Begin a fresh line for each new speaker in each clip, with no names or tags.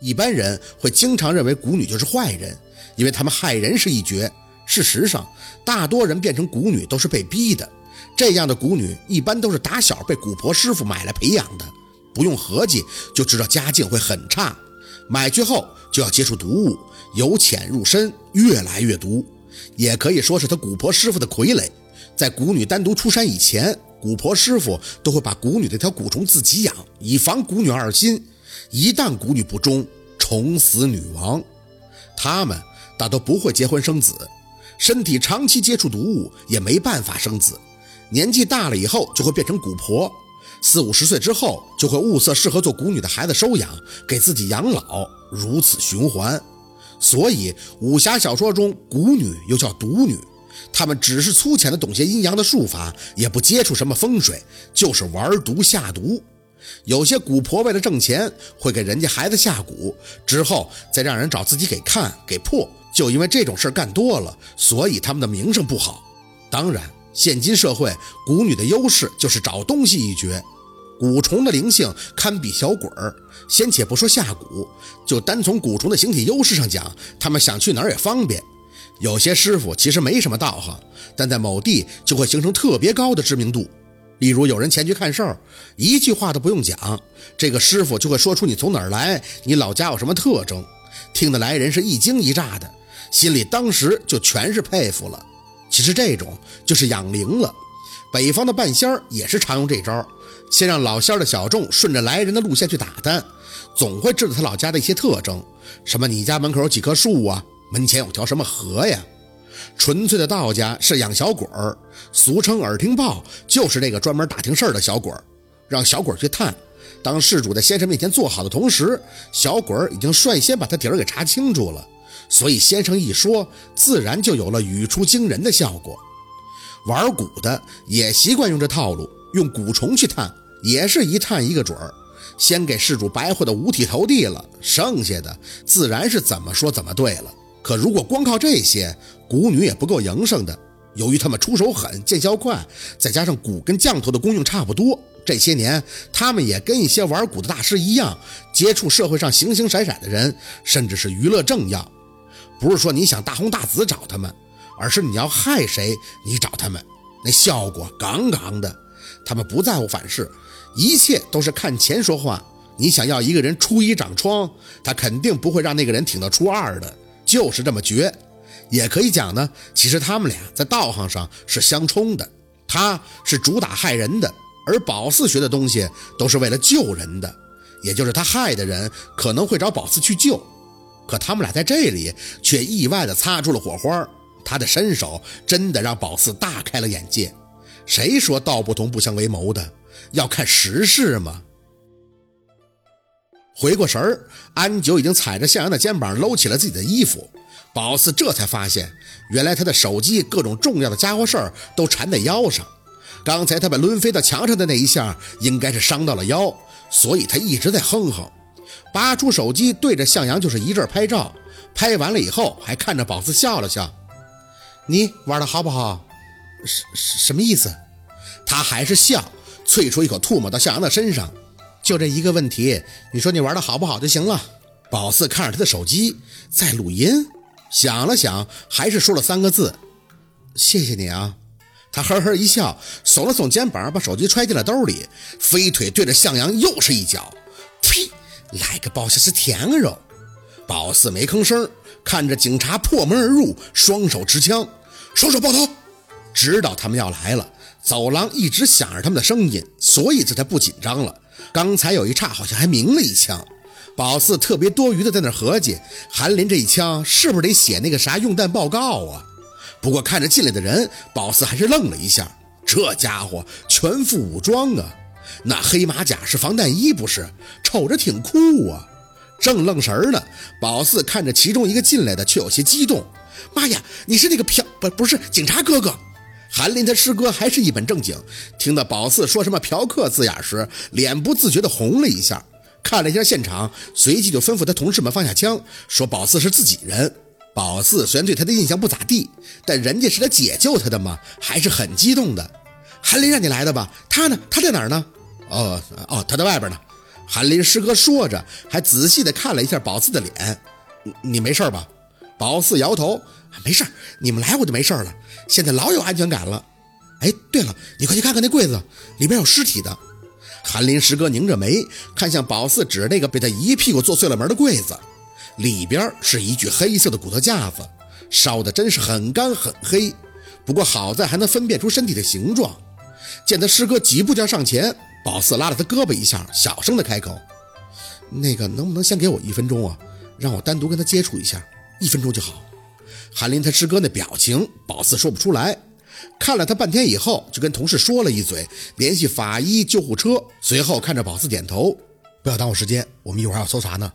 一般人会经常认为蛊女就是坏人，因为他们害人是一绝。事实上，大多人变成蛊女都是被逼的。这样的蛊女一般都是打小被蛊婆师傅买来培养的，不用合计就知道家境会很差。买去后就要接触毒物，由浅入深，越来越毒。也可以说是他蛊婆师傅的傀儡。在蛊女单独出山以前，蛊婆师傅都会把蛊女这条蛊虫自己养，以防蛊女二心。一旦蛊女不忠，宠死女王。他们大都不会结婚生子。身体长期接触毒物，也没办法生子。年纪大了以后，就会变成蛊婆。四五十岁之后，就会物色适合做蛊女的孩子收养，给自己养老，如此循环。所以，武侠小说中蛊女又叫毒女，她们只是粗浅的懂些阴阳的术法，也不接触什么风水，就是玩毒下毒。有些蛊婆为了挣钱，会给人家孩子下蛊，之后再让人找自己给看给破。就因为这种事儿干多了，所以他们的名声不好。当然，现今社会蛊女的优势就是找东西一绝，蛊虫的灵性堪比小鬼儿。先且不说下蛊，就单从蛊虫的形体优势上讲，他们想去哪儿也方便。有些师傅其实没什么道行，但在某地就会形成特别高的知名度。例如，有人前去看事儿，一句话都不用讲，这个师傅就会说出你从哪儿来，你老家有什么特征，听得来人是一惊一乍的。心里当时就全是佩服了。其实这种就是养灵了。北方的半仙儿也是常用这招，先让老仙儿的小众顺着来人的路线去打探，总会知道他老家的一些特征，什么你家门口有几棵树啊，门前有条什么河呀。纯粹的道家是养小鬼儿，俗称耳听报，就是这个专门打听事儿的小鬼儿，让小鬼儿去探。当事主在先生面前坐好的同时，小鬼儿已经率先把他底儿给查清楚了。所以先生一说，自然就有了语出惊人的效果。玩蛊的也习惯用这套路，用蛊虫去探，也是一探一个准儿。先给事主白活的五体投地了，剩下的自然是怎么说怎么对了。可如果光靠这些，蛊女也不够营生的。由于他们出手狠，见效快，再加上蛊跟降头的功用差不多，这些年他们也跟一些玩蛊的大师一样，接触社会上形形色色的人，甚至是娱乐政要。不是说你想大红大紫找他们，而是你要害谁，你找他们，那效果杠杠的。他们不在乎反噬，一切都是看钱说话。你想要一个人初一长疮，他肯定不会让那个人挺到初二的，就是这么绝。也可以讲呢，其实他们俩在道行上是相冲的。他是主打害人的，而宝四学的东西都是为了救人的，也就是他害的人可能会找宝四去救。可他们俩在这里却意外的擦出了火花，他的身手真的让宝四大开了眼界。谁说道不同不相为谋的？要看时势嘛。回过神儿，安九已经踩着向阳的肩膀搂起了自己的衣服。宝四这才发现，原来他的手机各种重要的家伙事儿都缠在腰上。刚才他被抡飞到墙上的那一下，应该是伤到了腰，所以他一直在哼哼。拔出手机，对着向阳就是一阵拍照。拍完了以后，还看着宝四笑了笑：“你玩的好不好？什什么意思？”他还是笑，啐出一口唾沫到向阳的身上。就这一个问题，你说你玩的好不好就行了。宝四看着他的手机，在录音，想了想，还是说了三个字：“谢谢你啊。”他呵呵一笑，耸了耸肩膀，把手机揣进了兜里，飞腿对着向阳又是一脚，呸！来个包下是甜肉，宝四没吭声，看着警察破门而入，双手持枪，双手抱头，知道他们要来了。走廊一直响着他们的声音，所以这才不紧张了。刚才有一刹，好像还鸣了一枪。宝四特别多余的在那合计，韩林这一枪是不是得写那个啥用弹报告啊？不过看着进来的人，宝四还是愣了一下，这家伙全副武装啊！那黑马甲是防弹衣，不是？瞅着挺酷啊！正愣神呢，宝四看着其中一个进来的，却有些激动。妈呀，你是那个嫖不不是警察哥哥？韩林他师哥还是一本正经，听到宝四说什么嫖客字眼时，脸不自觉地红了一下。看了一下现场，随即就吩咐他同事们放下枪，说宝四是自己人。宝四虽然对他的印象不咋地，但人家是来解救他的嘛，还是很激动的。韩林让你来的吧？他呢？他在哪儿呢？哦哦，他在外边呢。韩林师哥说着，还仔细的看了一下宝四的脸。你你没事吧？宝四摇头，没事你们来我就没事了。现在老有安全感了。哎，对了，你快去看看那柜子，里边有尸体的。韩林师哥拧着眉，看向宝四指那个被他一屁股坐碎了门的柜子，里边是一具黑色的骨头架子，烧的真是很干很黑。不过好在还能分辨出身体的形状。见他师哥几步就要上前，宝四拉了他胳膊一下，小声的开口：“那个，能不能先给我一分钟啊？让我单独跟他接触一下，一分钟就好。”韩林他师哥那表情，宝四说不出来。看了他半天以后，就跟同事说了一嘴，联系法医、救护车。随后看着宝四点头，不要耽误时间，我们一会儿还要搜查呢。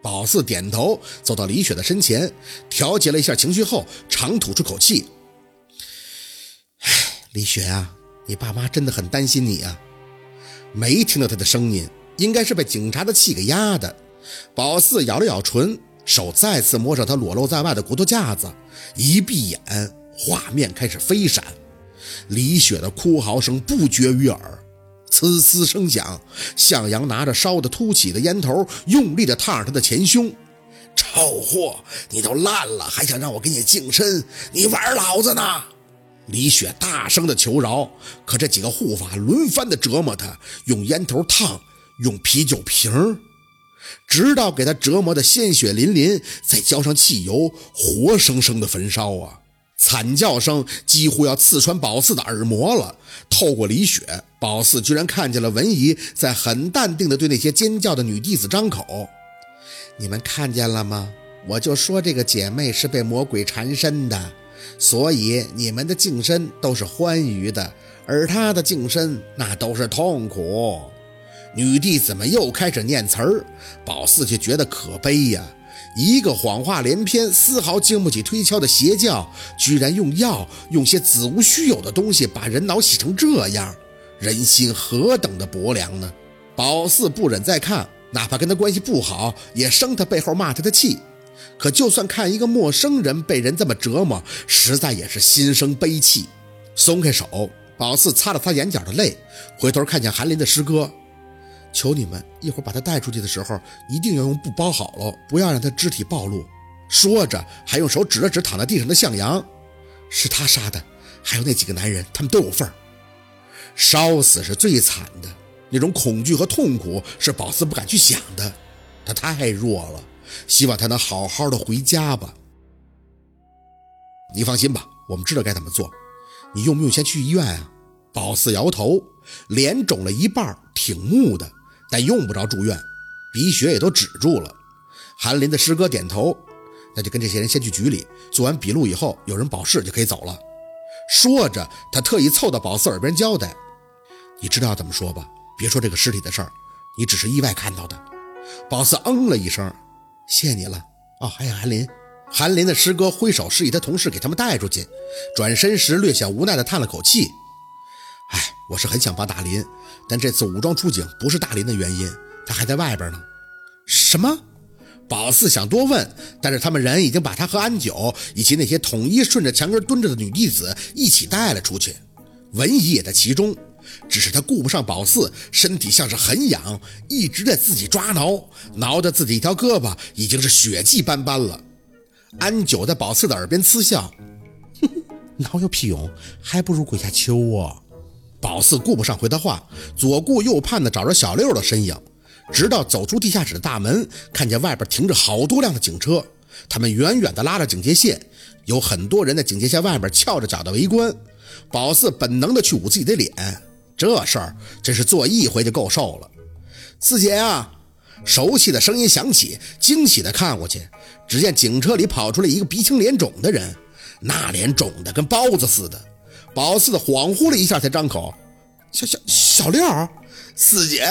宝四点头，走到李雪的身前，调节了一下情绪后，长吐出口气：“唉，李雪啊，你爸妈真的很担心你啊。”没听到他的声音，应该是被警察的气给压的。宝四咬了咬唇，手再次摸上他裸露在外的骨头架子，一闭眼。画面开始飞闪，李雪的哭嚎声不绝于耳，呲呲声响。向阳拿着烧得凸起的烟头，用力地烫着他的前胸。臭货，你都烂了，还想让我给你净身？你玩老子呢？李雪大声地求饶，可这几个护法轮番地折磨他，用烟头烫，用啤酒瓶，直到给他折磨得鲜血淋淋，再浇上汽油，活生生的焚烧啊！惨叫声几乎要刺穿宝四的耳膜了。透过李雪，宝四居然看见了文姨在很淡定地对那些尖叫的女弟子张口：“你们看见了吗？我就说这个姐妹是被魔鬼缠身的，所以你们的净身都是欢愉的，而她的净身那都是痛苦。”女帝怎么又开始念词儿，宝四却觉得可悲呀。一个谎话连篇、丝毫经不起推敲的邪教，居然用药、用些子无虚有的东西把人脑洗成这样，人心何等的薄凉呢？宝四不忍再看，哪怕跟他关系不好，也生他背后骂他的气。可就算看一个陌生人被人这么折磨，实在也是心生悲戚。松开手，宝四擦了擦眼角的泪，回头看见韩林的师哥。求你们一会儿把他带出去的时候，一定要用布包好了，不要让他肢体暴露。说着，还用手指了指躺在地上的向阳，是他杀的，还有那几个男人，他们都有份儿。烧死是最惨的，那种恐惧和痛苦是宝四不敢去想的。他太弱了，希望他能好好的回家吧。你放心吧，我们知道该怎么做。你用不用先去医院啊？宝四摇头，脸肿了一半，挺木的。但用不着住院，鼻血也都止住了。韩林的师哥点头，那就跟这些人先去局里做完笔录，以后有人保释就可以走了。说着，他特意凑到宝四耳边交代：“你知道怎么说吧？别说这个尸体的事儿，你只是意外看到的。”宝四嗯了一声：“谢你了。”哦，还有韩林。韩林的师哥挥手示意他同事给他们带出去，转身时略显无奈地叹了口气。哎，我是很想帮大林，但这次武装出警不是大林的原因，他还在外边呢。什么？宝四想多问，但是他们人已经把他和安九以及那些统一顺着墙根蹲着的女弟子一起带了出去，文姨也在其中。只是他顾不上宝四，身体像是很痒，一直在自己抓挠，挠的自己一条胳膊已经是血迹斑斑了。安九在宝四的耳边嗤笑：“哼，挠有屁用，还不如跪下求我。”宝四顾不上回他话，左顾右盼的找着小六的身影，直到走出地下室的大门，看见外边停着好多辆的警车，他们远远的拉着警戒线，有很多人在警戒线外边翘着脚的围观。宝四本能的去捂自己的脸，这事儿真是做一回就够受了。四姐啊，熟悉的声音响起，惊喜的看过去，只见警车里跑出来一个鼻青脸肿的人，那脸肿的跟包子似的。宝四恍惚了一下，才张口：“小小小六，四姐。”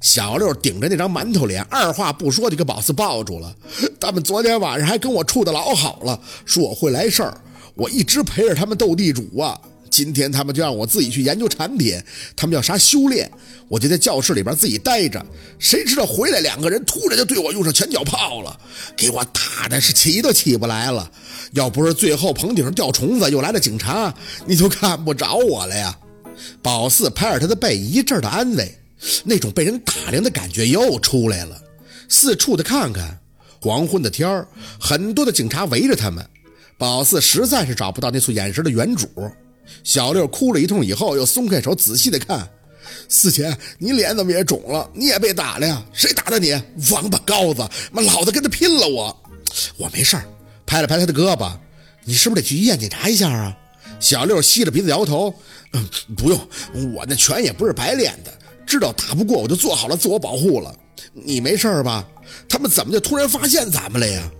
小六顶着那张馒头脸，二话不说就给宝四抱住了。他们昨天晚上还跟我处的老好了，说我会来事儿，我一直陪着他们斗地主啊。今天他们就让我自己去研究产品，他们要啥修炼，我就在教室里边自己待着。谁知道回来两个人突然就对我用上拳脚炮了，给我打的是起都起不来了。要不是最后棚顶上掉虫子，又来了警察，你就看不着我了呀。宝四拍着他的背，一阵的安慰。那种被人打量的感觉又出来了。四处的看看，黄昏的天儿，很多的警察围着他们。宝四实在是找不到那簇眼神的原主。小六哭了一通以后，又松开手，仔细的看。四姐，你脸怎么也肿了？你也被打了呀？谁打的你？王八羔子！妈，老子跟他拼了！我，我没事儿。拍了拍他的胳膊，你是不是得去医院检查一下啊？小六吸着鼻子摇头，嗯，不用，我那拳也不是白练的，知道打不过我就做好了自我保护了。你没事吧？他们怎么就突然发现咱们了呀？